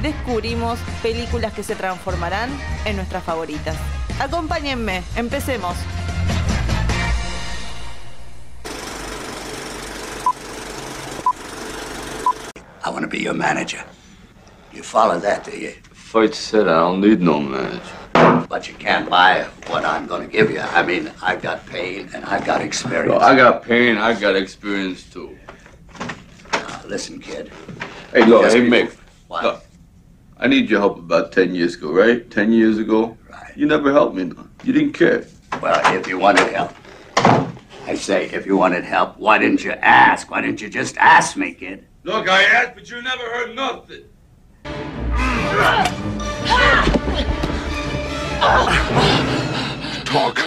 descubrimos películas que se transformarán en nuestras favoritas. Acompáñenme, empecemos. I want to be your manager. You follow that, do you? Fight said I don't need no manager. But you can't buy what I'm going to give you. I mean, I've got pain and I've got experience. Yo, I got pain, I got experience too. Now, listen, kid. Hey, look, Just hey, Mick. What? Look, I need your help about 10 years ago, right? 10 years ago? Right. You never helped me. no. You didn't care. Well, if you wanted help. I say, if you wanted help, why didn't you ask? Why didn't you just ask me, kid? Look, I asked, but you never heard nothing. Talk.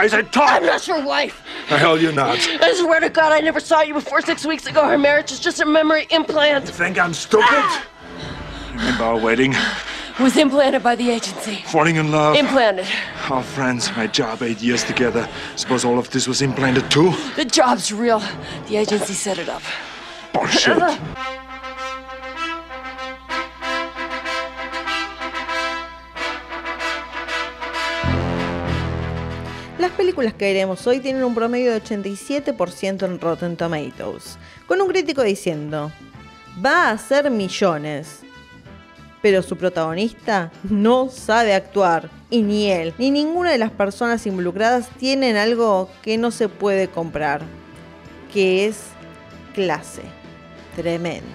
I said talk. I'm not your wife. The hell you're not. I swear to God, I never saw you before six weeks ago. Our marriage is just a memory implant. Think I'm stupid? Remember our wedding? Was implanted by the agency. Falling in love? Implanted. Our friends, my job, eight years together. Suppose all of this was implanted too? The job's real. The agency set it up. Bullshit. Las películas que veremos hoy tienen un promedio de 87% en Rotten Tomatoes, con un crítico diciendo, va a hacer millones, pero su protagonista no sabe actuar, y ni él, ni ninguna de las personas involucradas tienen algo que no se puede comprar, que es clase. Tremendo.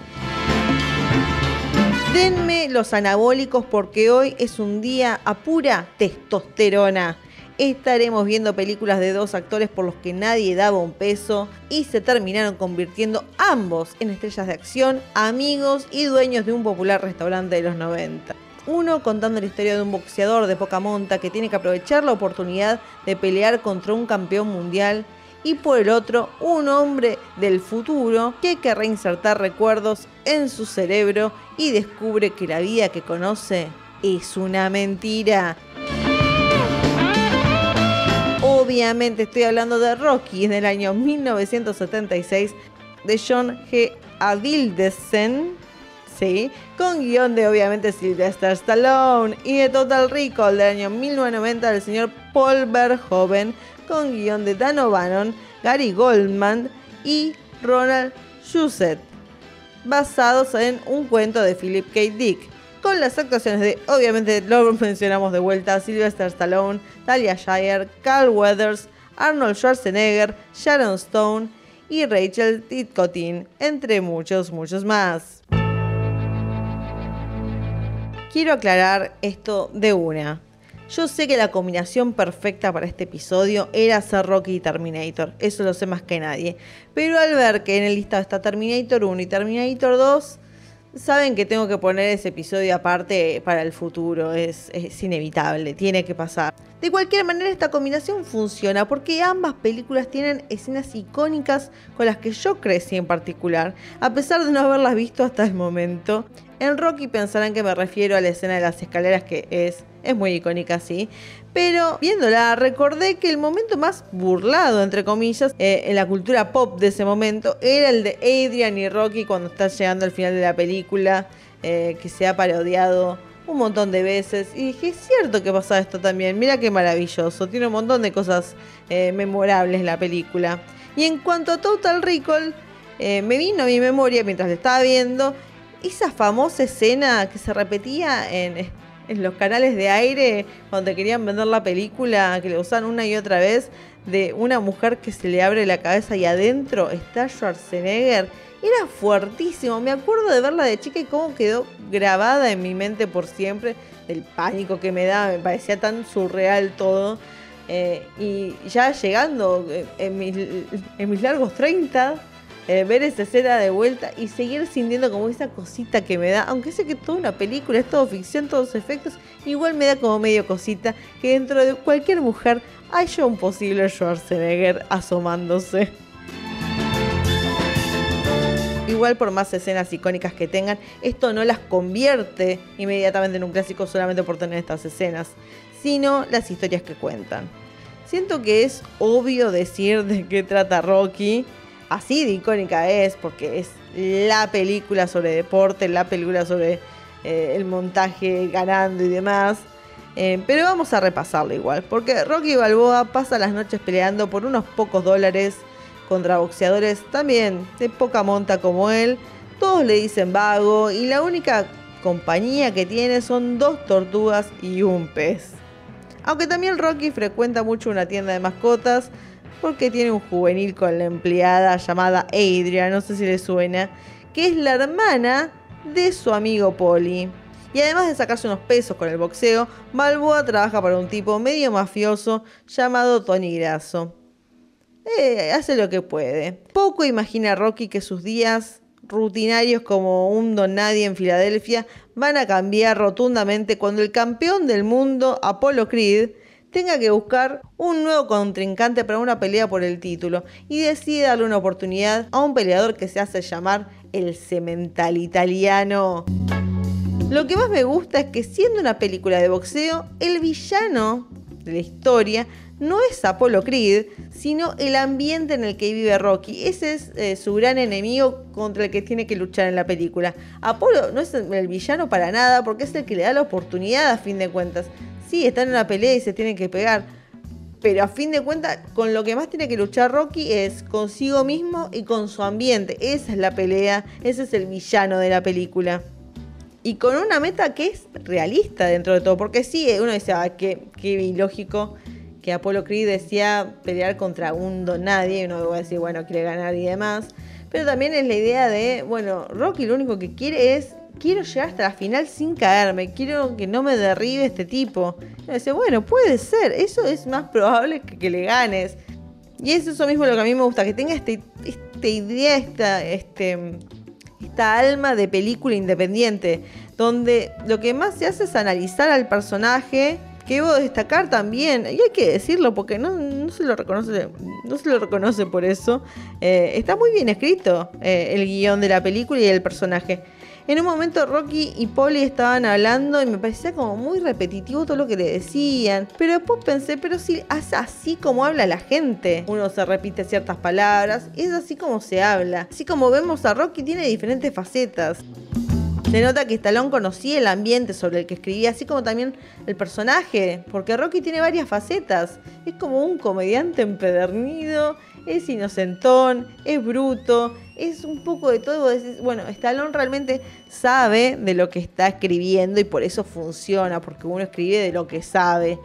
Denme los anabólicos porque hoy es un día a pura testosterona. Estaremos viendo películas de dos actores por los que nadie daba un peso y se terminaron convirtiendo ambos en estrellas de acción, amigos y dueños de un popular restaurante de los 90. Uno contando la historia de un boxeador de poca monta que tiene que aprovechar la oportunidad de pelear contra un campeón mundial y por el otro un hombre del futuro que querrá reinsertar recuerdos en su cerebro y descubre que la vida que conoce es una mentira. Obviamente estoy hablando de Rocky del año 1976 de John G. Avildsen, sí, con guion de obviamente Sylvester Stallone y de Total Recall del año 1990 del señor Paul Verhoeven con guion de Dan O'Bannon, Gary Goldman y Ronald Shusett, basados en un cuento de Philip K. Dick, con las actuaciones de, obviamente lo mencionamos de vuelta, Sylvester Stallone, Talia Shire, Carl Weathers, Arnold Schwarzenegger, Sharon Stone y Rachel Titkotin, entre muchos, muchos más. Quiero aclarar esto de una. Yo sé que la combinación perfecta para este episodio era hacer Rocky y Terminator, eso lo sé más que nadie. Pero al ver que en el listado está Terminator 1 y Terminator 2, saben que tengo que poner ese episodio aparte para el futuro, es, es inevitable, tiene que pasar. De cualquier manera esta combinación funciona porque ambas películas tienen escenas icónicas con las que yo crecí en particular, a pesar de no haberlas visto hasta el momento. En Rocky pensarán que me refiero a la escena de las escaleras que es, es muy icónica, sí. Pero viéndola recordé que el momento más burlado, entre comillas, eh, en la cultura pop de ese momento era el de Adrian y Rocky cuando está llegando al final de la película, eh, que se ha parodiado un montón de veces. Y dije, es cierto que pasa esto también, mira qué maravilloso, tiene un montón de cosas eh, memorables la película. Y en cuanto a Total Recall, eh, me vino a mi memoria mientras la estaba viendo esa famosa escena que se repetía en, en los canales de aire cuando te querían vender la película, que le usan una y otra vez, de una mujer que se le abre la cabeza y adentro está Schwarzenegger. Era fuertísimo, me acuerdo de verla de chica y cómo quedó grabada en mi mente por siempre, del pánico que me daba, me parecía tan surreal todo. Eh, y ya llegando eh, en mis, en mis largos 30, eh, ver esa escena de vuelta y seguir sintiendo como esa cosita que me da, aunque sé que toda una película es todo ficción, todos efectos, igual me da como medio cosita que dentro de cualquier mujer haya un posible Schwarzenegger asomándose. Igual por más escenas icónicas que tengan, esto no las convierte inmediatamente en un clásico solamente por tener estas escenas, sino las historias que cuentan. Siento que es obvio decir de qué trata Rocky, así de icónica es, porque es la película sobre deporte, la película sobre eh, el montaje ganando y demás. Eh, pero vamos a repasarlo igual, porque Rocky Balboa pasa las noches peleando por unos pocos dólares contra boxeadores también de poca monta como él. Todos le dicen vago y la única compañía que tiene son dos tortugas y un pez. Aunque también Rocky frecuenta mucho una tienda de mascotas porque tiene un juvenil con la empleada llamada Adrian, no sé si le suena, que es la hermana de su amigo Polly. Y además de sacarse unos pesos con el boxeo, Balboa trabaja para un tipo medio mafioso llamado Tony Grasso. Eh, hace lo que puede. Poco imagina Rocky que sus días rutinarios como un don nadie en Filadelfia van a cambiar rotundamente cuando el campeón del mundo, Apollo Creed, tenga que buscar un nuevo contrincante para una pelea por el título y decide darle una oportunidad a un peleador que se hace llamar el cemental italiano. Lo que más me gusta es que siendo una película de boxeo, el villano de la historia no es Apolo Creed, sino el ambiente en el que vive Rocky. Ese es eh, su gran enemigo contra el que tiene que luchar en la película. Apolo no es el villano para nada, porque es el que le da la oportunidad a fin de cuentas. Sí, está en una pelea y se tiene que pegar. Pero a fin de cuentas, con lo que más tiene que luchar Rocky es consigo mismo y con su ambiente. Esa es la pelea, ese es el villano de la película. Y con una meta que es realista dentro de todo, porque sí, uno dice, ah, qué, qué ilógico que Apolo Creed decía pelear contra un don nadie, y uno va a decir, bueno, quiere ganar y demás. Pero también es la idea de, bueno, Rocky lo único que quiere es, quiero llegar hasta la final sin caerme, quiero que no me derribe este tipo. Y dice, bueno, puede ser, eso es más probable que, que le ganes. Y es eso mismo lo que a mí me gusta, que tenga este, esta idea, esta, este, esta alma de película independiente, donde lo que más se hace es analizar al personaje que debo destacar también, y hay que decirlo porque no, se lo reconoce, no se lo reconoce por eso, eh, está muy bien escrito eh, el guion de la película y el personaje. En un momento Rocky y Polly estaban hablando y me parecía como muy repetitivo todo lo que le decían. Pero después pensé, pero si es así como habla la gente. Uno se repite ciertas palabras, es así como se habla. Así como vemos a Rocky tiene diferentes facetas. Se nota que Stallone conocía el ambiente sobre el que escribía, así como también el personaje, porque Rocky tiene varias facetas. Es como un comediante empedernido, es inocentón, es bruto, es un poco de todo. bueno, Stallone realmente sabe de lo que está escribiendo y por eso funciona, porque uno escribe de lo que sabe.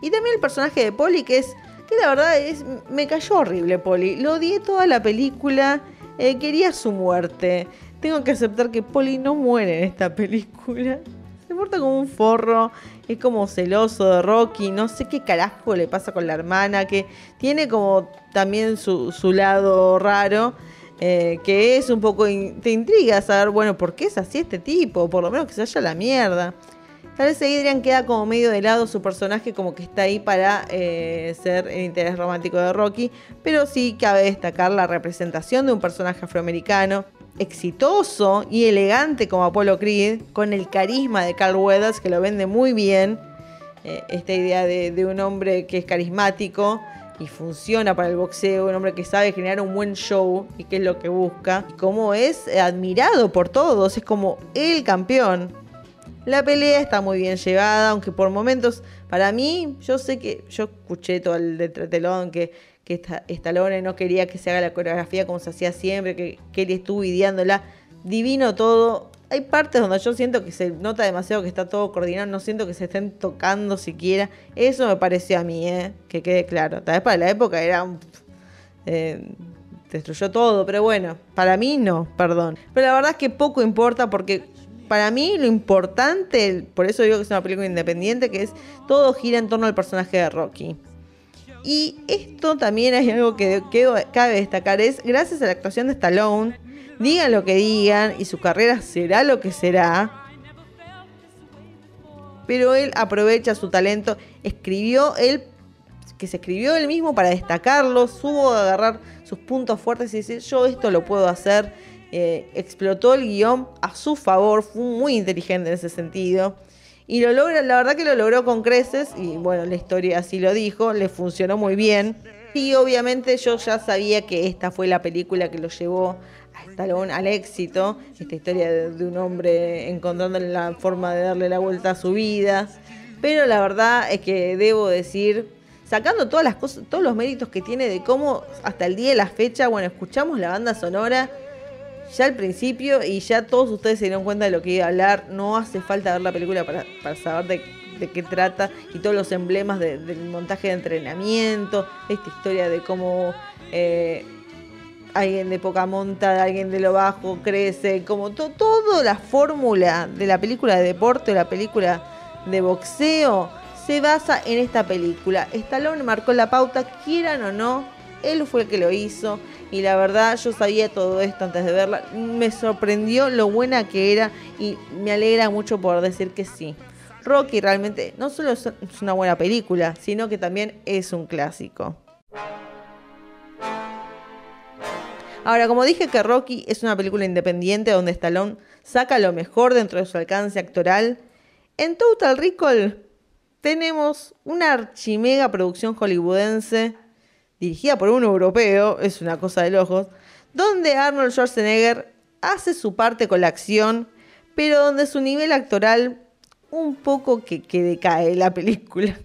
Y también el personaje de Polly, que es, que la verdad es, me cayó horrible Polly. Lo odié toda la película, eh, quería su muerte. Tengo que aceptar que Polly no muere en esta película. Se porta como un forro, es como celoso de Rocky, no sé qué carajo le pasa con la hermana, que tiene como también su, lado raro, eh, que es un poco, te intriga saber, bueno, ¿por qué es así este tipo? Por lo menos que se haya la mierda. Tal vez Adrian queda como medio de lado su personaje, como que está ahí para eh, ser el interés romántico de Rocky, pero sí cabe destacar la representación de un personaje afroamericano exitoso y elegante como Apollo Creed, con el carisma de Carl Weathers, que lo vende muy bien. Eh, esta idea de, un hombre que es carismático y funciona para el boxeo, un hombre que sabe generar un buen show y que es lo que busca, y como es admirado por todos, es como el campeón. La pelea está muy bien llevada, aunque por momentos, para mí, yo sé que yo escuché todo el de telón que que Stallone no quería que se haga la coreografía como se hacía siempre, que, que él estuvo ideándola. Divino todo. Hay partes donde yo siento que se nota demasiado que está todo coordinado, no siento que se estén tocando siquiera. Eso me pareció a mí, ¿eh? que quede claro. Tal vez para la época era eh, destruyó todo, pero bueno, para mí no, perdón. Pero la verdad es que poco importa porque para mí lo importante, por eso digo que es una película independiente, que es todo gira en torno al personaje de Rocky. Y esto también hay algo que cabe destacar, es gracias a la actuación de Stallone, digan lo que digan y su carrera será lo que será, pero él aprovecha su talento, escribió él, que se escribió él mismo para destacarlo, supo agarrar sus puntos fuertes y decir, yo esto lo puedo hacer, eh, explotó el guion a su favor, fue muy inteligente en ese sentido. Y lo logra, la verdad que lo logró con creces, y bueno, la historia así lo dijo, le funcionó muy bien. Y obviamente yo ya sabía que esta fue la película que lo llevó Stallone al éxito, esta historia de, un hombre encontrando la forma de darle la vuelta a su vida. Pero la verdad es que debo decir, sacando todas las cosas, todos los méritos que tiene de cómo hasta el día de la fecha, bueno, escuchamos la banda sonora ya al principio y ya todos ustedes se dieron cuenta de lo que iba a hablar. No hace falta ver la película para, saber de, qué trata y todos los emblemas del montaje de entrenamiento, esta historia de cómo eh, alguien de poca monta, alguien de lo bajo crece, como toda la fórmula de la película de deporte, la película de boxeo, se basa en esta película. Stallone marcó la pauta, quieran o no, él fue el que lo hizo y la verdad yo sabía todo esto antes de verla. Me sorprendió lo buena que era y me alegra mucho por decir que sí. Rocky realmente no solo es una buena película, sino que también es un clásico. Ahora, como dije que Rocky es una película independiente donde Stallone saca lo mejor dentro de su alcance actoral, en Total Recall tenemos una archimega producción hollywoodense dirigida por un europeo, es una cosa de locos, donde Arnold Schwarzenegger hace su parte con la acción, pero donde su nivel actoral un poco que, que decae la película.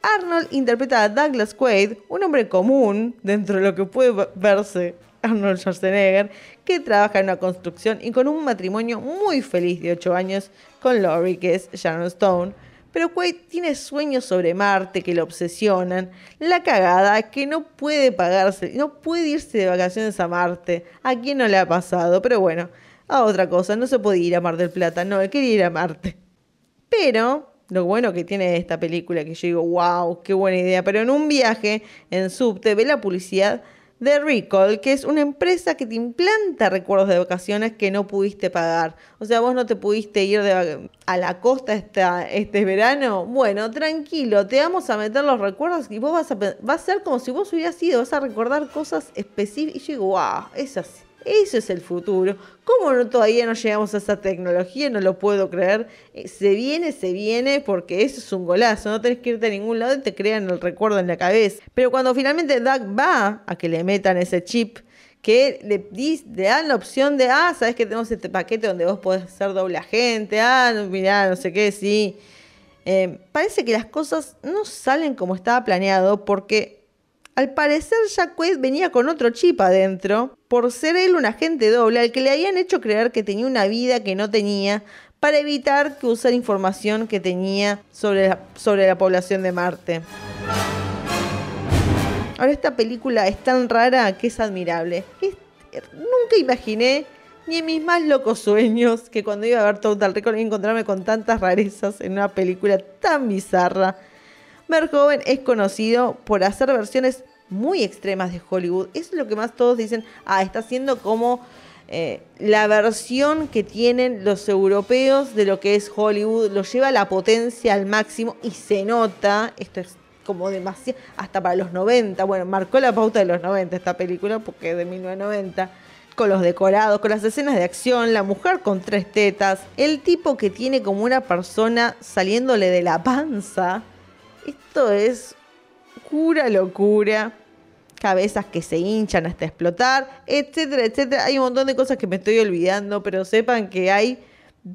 Arnold interpreta a Douglas Quaid, un hombre común dentro de lo que puede verse Arnold Schwarzenegger, que trabaja en una construcción y con un matrimonio muy feliz de 8 años con Laurie, que es Sharon Stone, pero Quaid tiene sueños sobre Marte que lo obsesionan. La cagada que no puede pagarse, no puede irse de vacaciones a Marte. ¿A quién no le ha pasado? Pero bueno, a otra cosa, no se puede ir a Mar del Plata, no, él quería ir a Marte. Pero lo bueno que tiene esta película, que yo digo, wow, qué buena idea, pero en un viaje en subte ve la publicidad de Recall, que es una empresa que te implanta recuerdos de vacaciones que no pudiste pagar. O sea, vos no te pudiste ir a la costa esta, este verano. Bueno, tranquilo, te vamos a meter los recuerdos y vos vas a, va a ser como si vos hubieras ido, vas a recordar cosas específicas. Y yo digo, wow, es así. Eso es el futuro. ¿Cómo no, todavía no llegamos a esa tecnología? No lo puedo creer. Eh, se viene, se viene, porque eso es un golazo. No tenés que irte a ningún lado y te crean el recuerdo en la cabeza. Pero cuando finalmente Doug va a que le metan ese chip, que le, le dan la opción de, ah, sabes que tenemos este paquete donde vos podés ser doble agente, ah, mirá, no sé qué, sí. Eh, parece que las cosas no salen como estaba planeado porque al parecer Jack Quaid venía con otro chip adentro, por ser él un agente doble al que le habían hecho creer que tenía una vida que no tenía, para evitar que usara información que tenía sobre la, sobre la población de Marte. Ahora esta película es tan rara que es admirable. nunca imaginé, ni en mis más locos sueños, que cuando iba a ver Total Recall iba a encontrarme con tantas rarezas en una película tan bizarra Verhoeven es conocido por hacer versiones muy extremas de Hollywood. Eso es lo que más todos dicen, ah, está haciendo como eh, la versión que tienen los europeos de lo que es Hollywood, lo lleva a la potencia al máximo y se nota, esto es como demasiado, hasta para los 90, bueno, marcó la pauta de los 90 esta película porque es de 1990 con los decorados, con las escenas de acción, la mujer con tres tetas, el tipo que tiene como una persona saliéndole de la panza, esto es pura locura. Cabezas que se hinchan hasta explotar, etcétera, etcétera. Hay un montón de cosas que me estoy olvidando, pero sepan que hay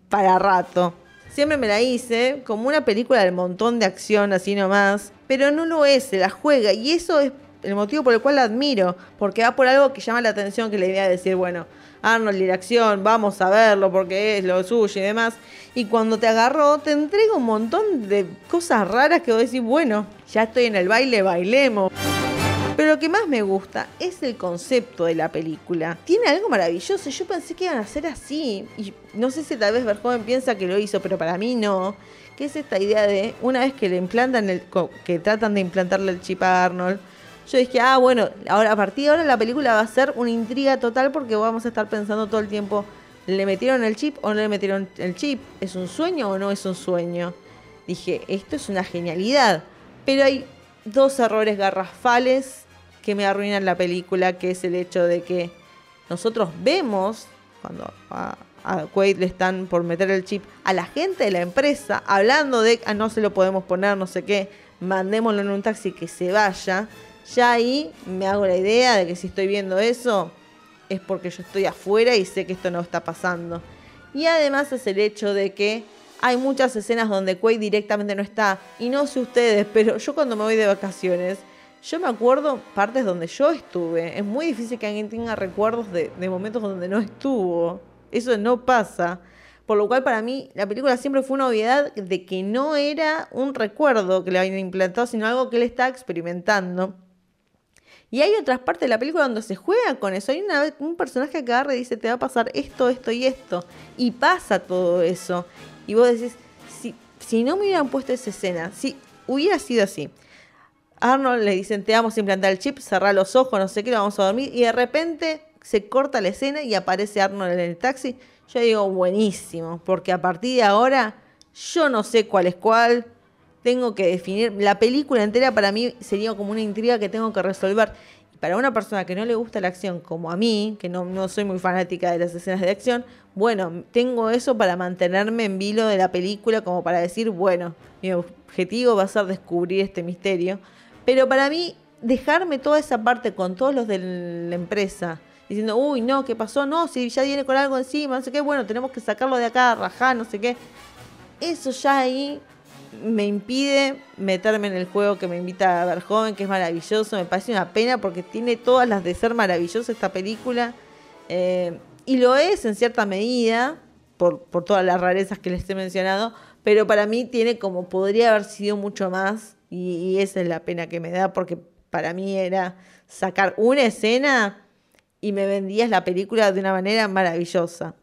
para rato. Siempre me la hice como una película del montón de acción, así nomás. Pero no lo es, se la juega. Y eso es el motivo por el cual la admiro. Porque va por algo que llama la atención, que le idea a decir, bueno, Arnold y la acción, vamos a verlo porque es lo suyo y demás. Y cuando te agarró, te entrega un montón de cosas raras que vos decís, bueno, ya estoy en el baile, bailemos. Pero lo que más me gusta es el concepto de la película. Tiene algo maravilloso. Yo pensé que iban a ser así. Y no sé si tal vez Verhoeven piensa que lo hizo, pero para mí no. Que es esta idea de una vez que le implantan el. que tratan de implantarle el chip a Arnold. Yo dije, ah, bueno, ahora a partir de ahora la película va a ser una intriga total porque vamos a estar pensando todo el tiempo, ¿le metieron el chip o no le metieron el chip? ¿Es un sueño o no es un sueño? Dije, esto es una genialidad. Pero hay dos errores garrafales que me arruinan la película, que es el hecho de que nosotros vemos, cuando a, a Quaid le están por meter el chip, a la gente de la empresa hablando de, ah, no se lo podemos poner, no sé qué, mandémoslo en un taxi que se vaya. Ya ahí me hago la idea de que si estoy viendo eso es porque yo estoy afuera y sé que esto no está pasando. Y además es el hecho de que hay muchas escenas donde Quaid directamente no está. Y no sé ustedes, pero yo cuando me voy de vacaciones, yo me acuerdo partes donde yo estuve. Es muy difícil que alguien tenga recuerdos de, momentos donde no estuvo. Eso no pasa. Por lo cual para mí la película siempre fue una obviedad de que no era un recuerdo que le habían implantado, sino algo que él está experimentando. Y hay otras partes de la película donde se juega con eso. Hay una, un personaje que agarra y dice, te va a pasar esto, esto y esto. Y pasa todo eso. Y vos decís, si, si no me hubieran puesto esa escena, si hubiera sido así. Arnold le dicen, te vamos a implantar el chip, cerrar los ojos, no sé qué, vamos a dormir. Y de repente se corta la escena y aparece Arnold en el taxi. Yo digo, buenísimo, porque a partir de ahora yo no sé cuál es cuál tengo que definir. La película entera para mí sería como una intriga que tengo que resolver. Para una persona que no le gusta la acción, como a mí, que no, no soy muy fanática de las escenas de acción, bueno, tengo eso para mantenerme en vilo de la película, como para decir, bueno, mi objetivo va a ser descubrir este misterio. Pero para mí, dejarme toda esa parte con todos los de la empresa, diciendo, uy, no, ¿qué pasó? No, si ya viene con algo encima, no sé qué, bueno, tenemos que sacarlo de acá, rajar, no sé qué. Eso ya ahí me impide meterme en el juego que me invita a ver joven, que es maravilloso. Me parece una pena porque tiene todas las de ser maravillosa esta película. Eh, y lo es en cierta medida, por, todas las rarezas que les he mencionado, pero para mí tiene como podría haber sido mucho más. Y, y esa es la pena que me da porque para mí era sacar una escena y me vendías la película de una manera maravillosa.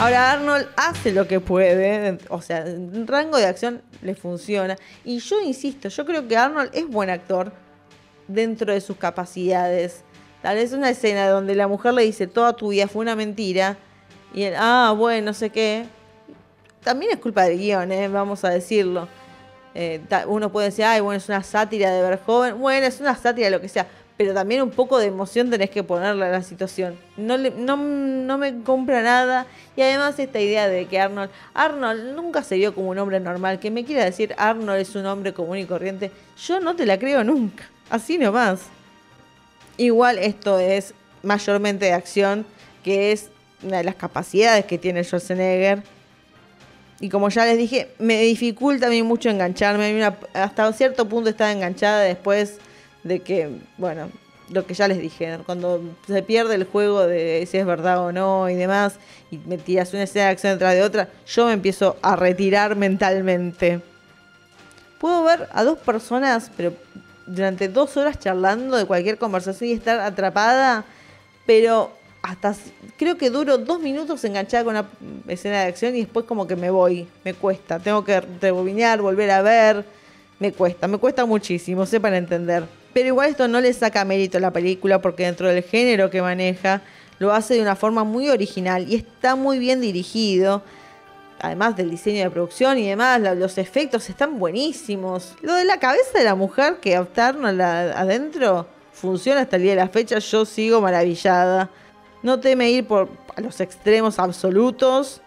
Ahora Arnold hace lo que puede, o sea, en rango de acción le funciona. Y yo insisto, yo creo que Arnold es buen actor dentro de sus capacidades. Tal vez una escena donde la mujer le dice toda tu vida fue una mentira y él, ah, bueno, no sé qué. También es culpa del guion, ¿eh? vamos a decirlo. Eh, uno puede decir, ay, bueno, es una sátira de ver joven. Bueno, es una sátira de lo que sea pero también un poco de emoción tenés que ponerle a la situación. No, le, no, no, me compra nada. Y además esta idea de que Arnold, Arnold nunca se vio como un hombre normal. Que me quiera decir Arnold es un hombre común y corriente, yo no te la creo nunca. Así nomás. Igual esto es mayormente de acción, que es una de las capacidades que tiene Schwarzenegger. Y como ya les dije, me dificulta a mí mucho engancharme. hasta cierto punto estaba enganchada después de que, bueno, lo que ya les dije, cuando se pierde el juego de si es verdad o no y demás, y me tiras una escena de acción detrás de otra, yo me empiezo a retirar mentalmente. Puedo ver a dos personas, pero durante dos horas charlando de cualquier conversación y estar atrapada, pero hasta creo que duro dos minutos enganchada con una escena de acción y después como que me voy, me cuesta, tengo que rebobinear, volver a ver, me cuesta, me cuesta muchísimo, sepan entender. Pero igual esto no le saca mérito a la película porque dentro del género que maneja lo hace de una forma muy original y está muy bien dirigido. Además del diseño de producción y demás, los efectos están buenísimos. Lo de la cabeza de la mujer que optaron adentro funciona hasta el día de la fecha. Yo sigo maravillada. No teme ir por los extremos absolutos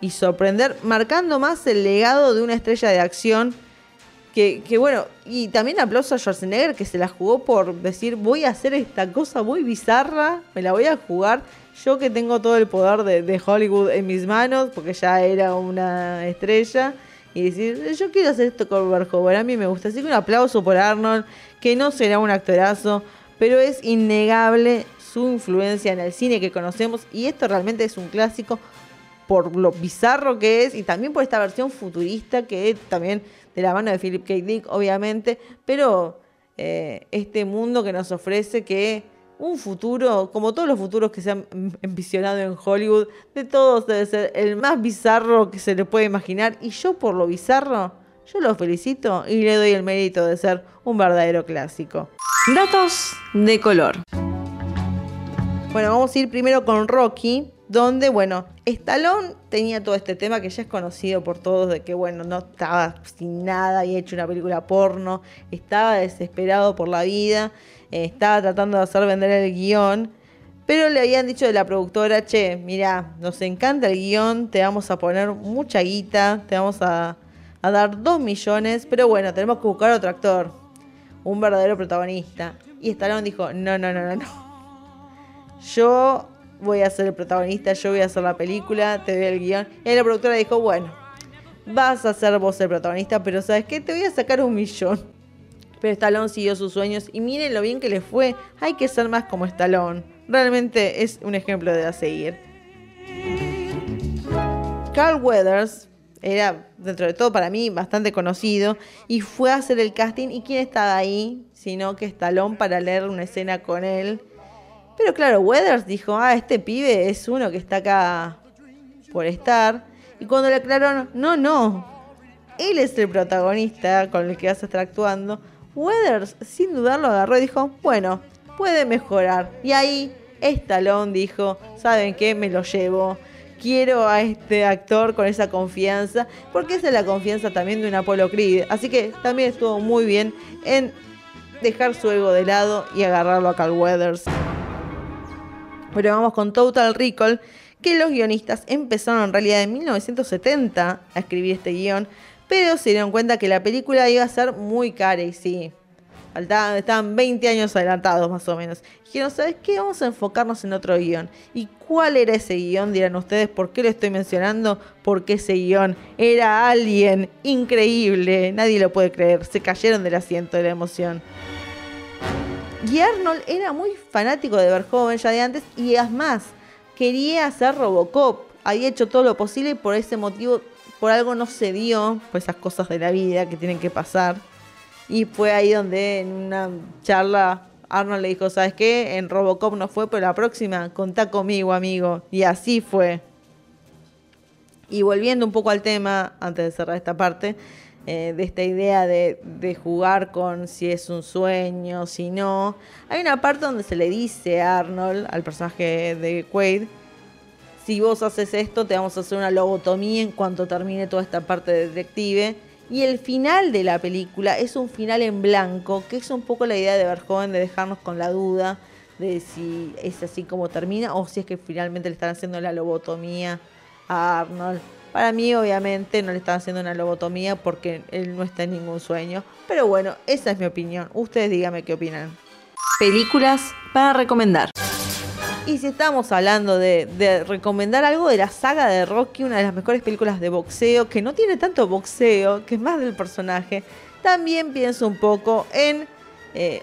y sorprender, marcando más el legado de una estrella de acción que, bueno, y también aplauso a Schwarzenegger que se la jugó por decir, voy a hacer esta cosa muy bizarra, me la voy a jugar. Yo que tengo todo el poder de, Hollywood en mis manos, porque ya era una estrella, y decir, yo quiero hacer esto con Verhoeven, a mí me gusta. Así que un aplauso por Arnold, que no será un actorazo, pero es innegable su influencia en el cine que conocemos, y esto realmente es un clásico por lo bizarro que es y también por esta versión futurista que también de la mano de Philip K. Dick, obviamente, pero eh, este mundo que nos ofrece que un futuro, como todos los futuros que se han envisionado en Hollywood, de todos debe ser el más bizarro que se le puede imaginar. Y yo por lo bizarro, yo lo felicito y le doy el mérito de ser un verdadero clásico. Datos de color. Bueno, vamos a ir primero con Rocky, donde, bueno, Stallone tenía todo este tema que ya es conocido por todos de que, bueno, no estaba sin nada y hecho una película porno, estaba desesperado por la vida, eh, estaba tratando de hacer vender el guion, pero le habían dicho de la productora, che, mira, nos encanta el guion, te vamos a poner mucha guita, te vamos a, a dar dos millones, pero bueno, tenemos que buscar otro actor, un verdadero protagonista. Y Stallone dijo, no, no, no, no, no. Yo voy a ser el protagonista, yo voy a hacer la película, te doy el guion. Y la productora dijo, bueno, vas a ser vos el protagonista, pero ¿sabes qué? Te voy a sacar un millón. Pero Stallone siguió sus sueños y miren lo bien que le fue. Hay que ser más como Stallone. Realmente es un ejemplo de a seguir. Carl Weathers era, dentro de todo para mí, bastante conocido y fue a hacer el casting. ¿Y quién estaba ahí? Sino que Stallone para leer una escena con él pero claro, Weathers dijo, ah, este pibe es uno que está acá por estar. Y cuando le aclararon, no, no, él es el protagonista con el que vas a estar actuando, Weathers sin dudarlo agarró y dijo, bueno, puede mejorar. Y ahí Stallone dijo, ¿saben qué? Me lo llevo. Quiero a este actor con esa confianza, porque esa es la confianza también de un Apollo Creed. Así que también estuvo muy bien en dejar su ego de lado y agarrarlo a Carl Weathers. Pero vamos con Total Recall, que los guionistas empezaron en realidad en 1970 a escribir este guion, pero se dieron cuenta que la película iba a ser muy cara y sí, faltaban, estaban 20 años adelantados más o menos. Dijeron, ¿sabes qué? Vamos a enfocarnos en otro guion. ¿Y cuál era ese guion? Dirán ustedes, ¿por qué lo estoy mencionando? Porque ese guion era alguien increíble, nadie lo puede creer, se cayeron del asiento de la emoción. Y Arnold era muy fanático de Verhoeven ya de antes y además quería hacer Robocop. Había hecho todo lo posible y por ese motivo, por algo no se dio, por esas cosas de la vida que tienen que pasar. Y fue ahí donde en una charla Arnold le dijo, ¿sabes qué? En Robocop no fue, pero la próxima contá conmigo, amigo. Y así fue. Y volviendo un poco al tema, antes de cerrar esta parte, eh, de esta idea de, de, jugar con si es un sueño, si no. Hay una parte donde se le dice a Arnold, al personaje de Quaid, si vos haces esto, te vamos a hacer una lobotomía en cuanto termine toda esta parte de detective. Y el final de la película es un final en blanco, que es un poco la idea de Verhoeven de dejarnos con la duda de si es así como termina o si es que finalmente le están haciendo la lobotomía a Arnold. Para mí, obviamente, no le están haciendo una lobotomía porque él no está en ningún sueño. Pero bueno, esa es mi opinión. Ustedes díganme qué opinan. Películas para recomendar. Y si estamos hablando de, de, recomendar algo de la saga de Rocky, una de las mejores películas de boxeo, que no tiene tanto boxeo, que es más del personaje, también pienso un poco en eh,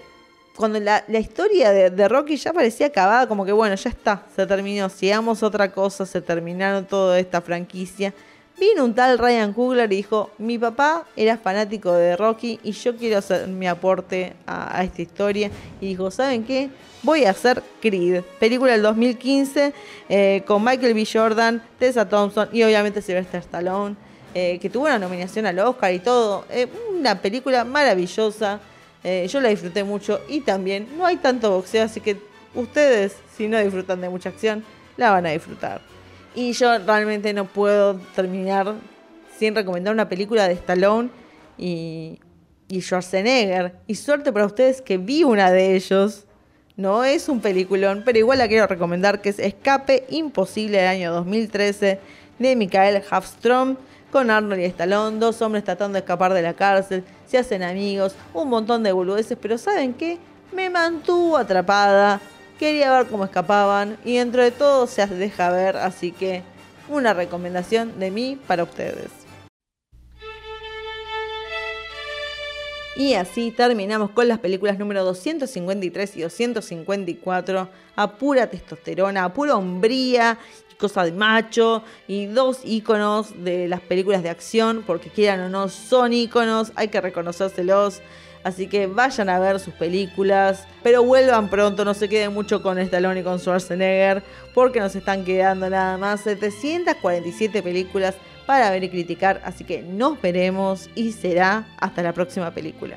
cuando la, historia de, Rocky ya parecía acabada, como que bueno, ya está, se terminó, sigamos otra cosa, se terminaron toda esta franquicia. Vino un tal Ryan Coogler y dijo, mi papá era fanático de Rocky y yo quiero hacer mi aporte a, a esta historia. Y dijo, ¿saben qué? Voy a hacer Creed, película del 2015 eh, con Michael B. Jordan, Tessa Thompson y obviamente Sylvester Stallone, eh, que tuvo una nominación al Oscar y todo. Eh, una película maravillosa. Eh, yo la disfruté mucho y también no hay tanto boxeo, así que ustedes, si no disfrutan de mucha acción, la van a disfrutar. Y yo realmente no puedo terminar sin recomendar una película de Stallone y, y Schwarzenegger. Y suerte para ustedes que vi una de ellos. No es un peliculón, pero igual la quiero recomendar, que es Escape Imposible del año 2013 de Mikael Hafstrom con Arnold y Stallone, dos hombres tratando de escapar de la cárcel, se hacen amigos, un montón de boludeces, pero ¿saben qué? Me mantuvo atrapada, quería ver cómo escapaban y dentro de todo se deja ver, así que una recomendación de mí para ustedes. Y así terminamos con las películas número 253 y 254, a pura testosterona, a pura hombría cosa de macho y dos íconos de las películas de acción, porque quieran o no, son íconos, hay que reconocérselos. Así que vayan a ver sus películas, pero vuelvan pronto, no se queden mucho con Stallone y con Schwarzenegger, porque nos están quedando nada más 747 películas para ver y criticar. Así que nos veremos y será hasta la próxima película.